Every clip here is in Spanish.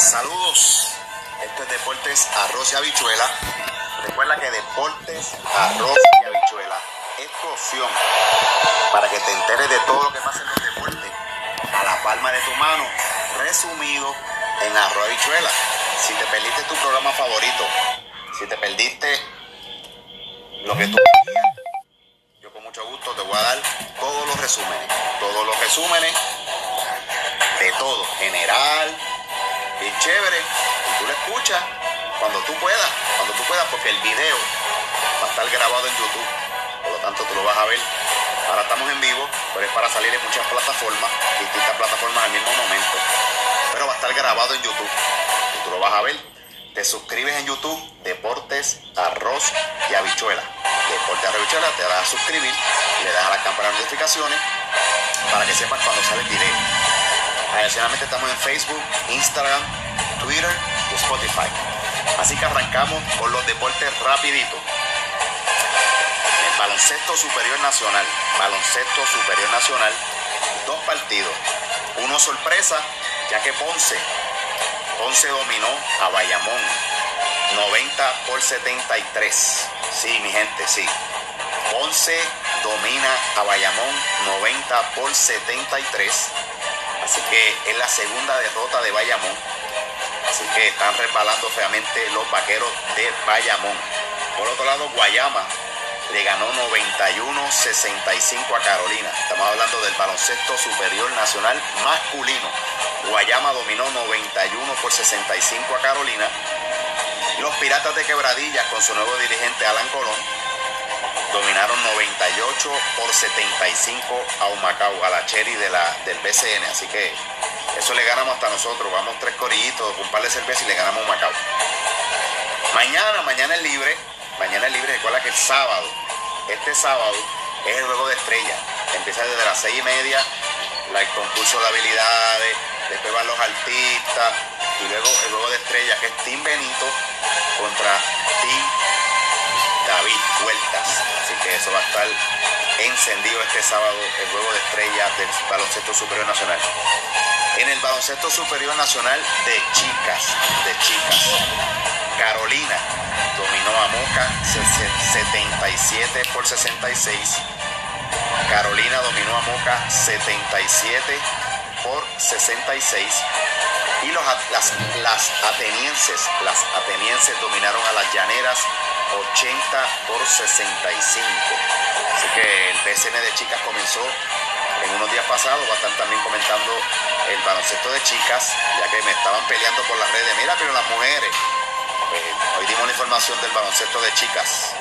Saludos. Esto es Deportes Arroz y Habichuela. Recuerda que Deportes Arroz y Habichuela es tu opción para que te enteres de todo lo que pasa en los deportes a la palma de tu mano, resumido en Arroz y Habichuela. Si te perdiste tu programa favorito, si te perdiste lo que tú querías, yo con mucho gusto te voy a dar todos los resúmenes, todos los resúmenes de todo, general, bien chévere, y tú lo escuchas cuando tú puedas, cuando tú puedas, porque el video va a estar grabado en YouTube, por lo tanto tú lo vas a ver. Ahora estamos en vivo, pero es para salir en muchas plataformas, distintas plataformas al mismo momento, pero va a estar grabado en YouTube, y tú lo vas a ver. Te suscribes en YouTube, Deportes, Arroz y Habichuela. Deportes, Arroz y Habichuela, te das a suscribir, le das a la campana de notificaciones para que sepas cuando sale el video. Adicionalmente estamos en Facebook, Instagram, Twitter y Spotify. Así que arrancamos con los deportes rapidito. El baloncesto superior nacional. Baloncesto superior nacional. Dos partidos. Uno sorpresa, ya que Ponce. Ponce dominó a Bayamón. 90 por 73. Sí, mi gente, sí. Ponce domina a Bayamón 90 por 73. Así que es la segunda derrota de Bayamón. Así que están resbalando feamente los vaqueros de Bayamón. Por otro lado, Guayama le ganó 91-65 a Carolina. Estamos hablando del baloncesto superior nacional masculino. Guayama dominó 91 por 65 a Carolina. Los Piratas de Quebradillas con su nuevo dirigente Alan Colón dominaron 98 por 75 a Humacao, a la Cherry de la, del BCN. Así que eso le ganamos hasta nosotros. Vamos tres corillitos, un par de cervezas y le ganamos a Humacao. Mañana, mañana es libre. Mañana es libre. Recuerda que el sábado, este sábado, es el juego de estrella. Empieza desde las seis y media, el concurso de habilidades, después van los artistas y luego el juego de estrella que es Team Benito contra Team David Vueltas. Así que eso va a estar encendido este sábado el juego de estrellas del baloncesto superior nacional. En el baloncesto superior nacional de chicas, de chicas, Carolina dominó a Moca 77 por 66. Carolina dominó a Moca 77 por 66. Y los, las, las atenienses, las atenienses dominaron a las llaneras 80 por 65. Así que el PSN de chicas comenzó en unos días pasados, va a estar también comentando el baloncesto de chicas, ya que me estaban peleando por las redes. Mira, pero las mujeres. Pues, hoy dimos la información del baloncesto de chicas.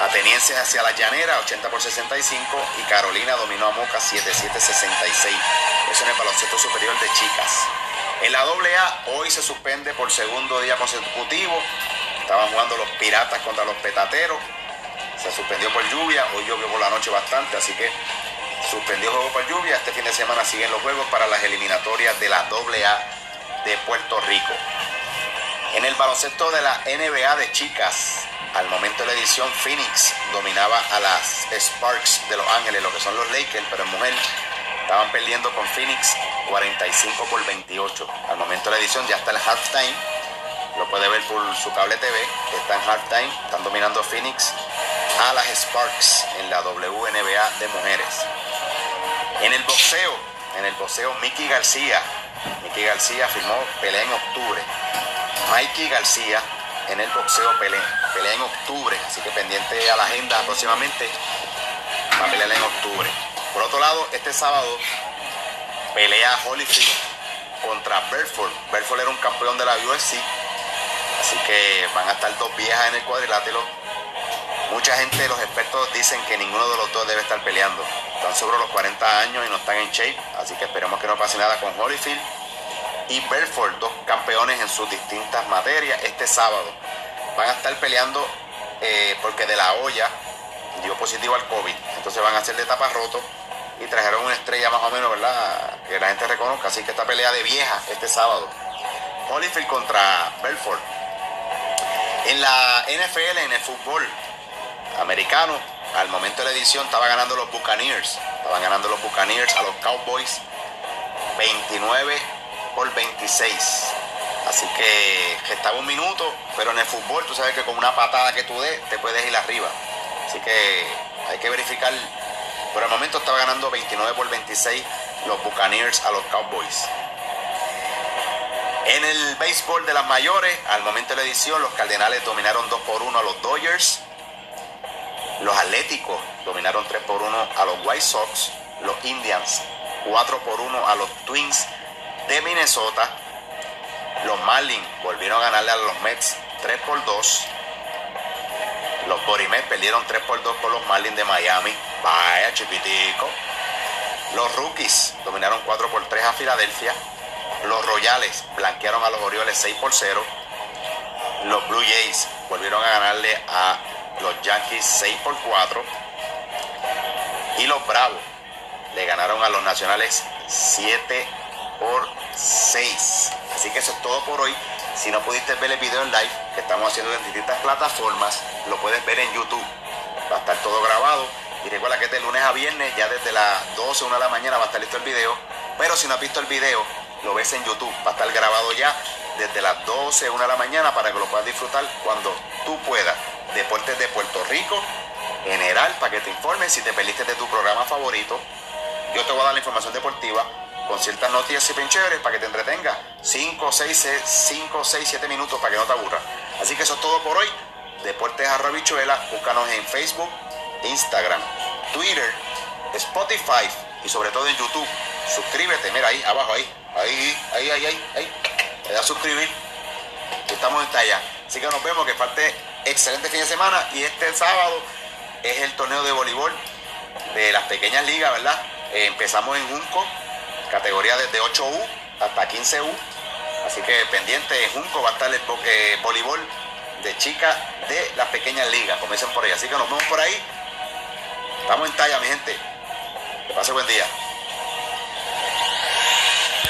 Atenienses hacia la llanera, 80 por 65, y Carolina dominó a Moca 77-66. Eso en el baloncesto superior de chicas. En la AA hoy se suspende por segundo día consecutivo. Estaban jugando los piratas contra los petateros. Se suspendió por lluvia. Hoy llovió por la noche bastante, así que suspendió juego por lluvia. Este fin de semana siguen los juegos para las eliminatorias de la AA de Puerto Rico. En el baloncesto de la NBA de chicas, al momento de la edición, Phoenix dominaba a las Sparks de Los Ángeles, lo que son los Lakers, pero en mujer estaban perdiendo con Phoenix 45 por 28. Al momento de la edición ya está el halftime. Lo puede ver por su cable TV. Está en halftime. Están dominando Phoenix a las Sparks en la WNBA de mujeres. En el boxeo, en el boxeo, Mickey García. Mickey García firmó pelea en octubre. Mikey García en el boxeo pelea, pelea en octubre. Así que pendiente a la agenda próximamente. Va a pelear en octubre. Por otro lado, este sábado pelea Holyfield contra Berford. Berford era un campeón de la UFC. Así que van a estar dos viejas en el cuadrilátero. Mucha gente, los expertos dicen que ninguno de los dos debe estar peleando. Están sobre los 40 años y no están en shape. Así que esperemos que no pase nada con Holyfield y Belfort, dos campeones en sus distintas materias, este sábado. Van a estar peleando eh, porque de la olla dio positivo al COVID. Entonces van a hacer de tapa roto y trajeron una estrella más o menos, ¿verdad? Que la gente reconozca. Así que esta pelea de vieja este sábado. Holyfield contra Belfort. En la NFL, en el fútbol americano, al momento de la edición estaba ganando los Buccaneers. Estaban ganando los Buccaneers a los Cowboys 29 por 26. Así que estaba un minuto, pero en el fútbol tú sabes que con una patada que tú des te puedes ir arriba. Así que hay que verificar. Por el momento estaba ganando 29 por 26 los Buccaneers a los Cowboys. En el béisbol de las mayores, al momento de la edición, los Cardenales dominaron 2 por 1 a los Dodgers. Los Atléticos dominaron 3 por 1 a los White Sox. Los Indians 4 por 1 a los Twins de Minnesota. Los Marlins volvieron a ganarle a los Mets 3 por 2. Los Borimets perdieron 3 por 2 con los Marlins de Miami. Vaya, chipitico. Los Rookies dominaron 4 por 3 a Filadelfia. Los Royales blanquearon a los Orioles 6 por 0. Los Blue Jays volvieron a ganarle a los Yankees 6 por 4. Y los Bravos le ganaron a los Nacionales 7 por 6. Así que eso es todo por hoy. Si no pudiste ver el video en live que estamos haciendo en distintas plataformas, lo puedes ver en YouTube. Va a estar todo grabado. Y recuerda que de lunes a viernes, ya desde las 12, 1 de la mañana va a estar listo el video. Pero si no has visto el video, lo ves en YouTube. Va a estar grabado ya desde las 12, 1 de la mañana para que lo puedas disfrutar cuando tú puedas. Deportes de Puerto Rico, general, para que te informes si te perdiste de tu programa favorito. Yo te voy a dar la información deportiva con ciertas noticias y pincheres para que te entretenga. 5, 6, 5, 6, 7 minutos para que no te aburras. Así que eso es todo por hoy. Deportes Arrabichuela, búscanos en Facebook, Instagram, Twitter, Spotify y sobre todo en YouTube. Suscríbete, mira ahí, abajo, ahí, ahí, ahí, ahí, ahí, ahí. Le da a suscribir. Estamos en talla. Así que nos vemos, que parte excelente fin de semana. Y este sábado es el torneo de voleibol de las pequeñas ligas, ¿verdad? Eh, empezamos en Junco, categoría desde 8U hasta 15U. Así que pendiente en Junco va a estar el eh, voleibol de chicas de las pequeñas ligas. Comiencen por ahí. Así que nos vemos por ahí. Estamos en talla, mi gente. Que pase buen día.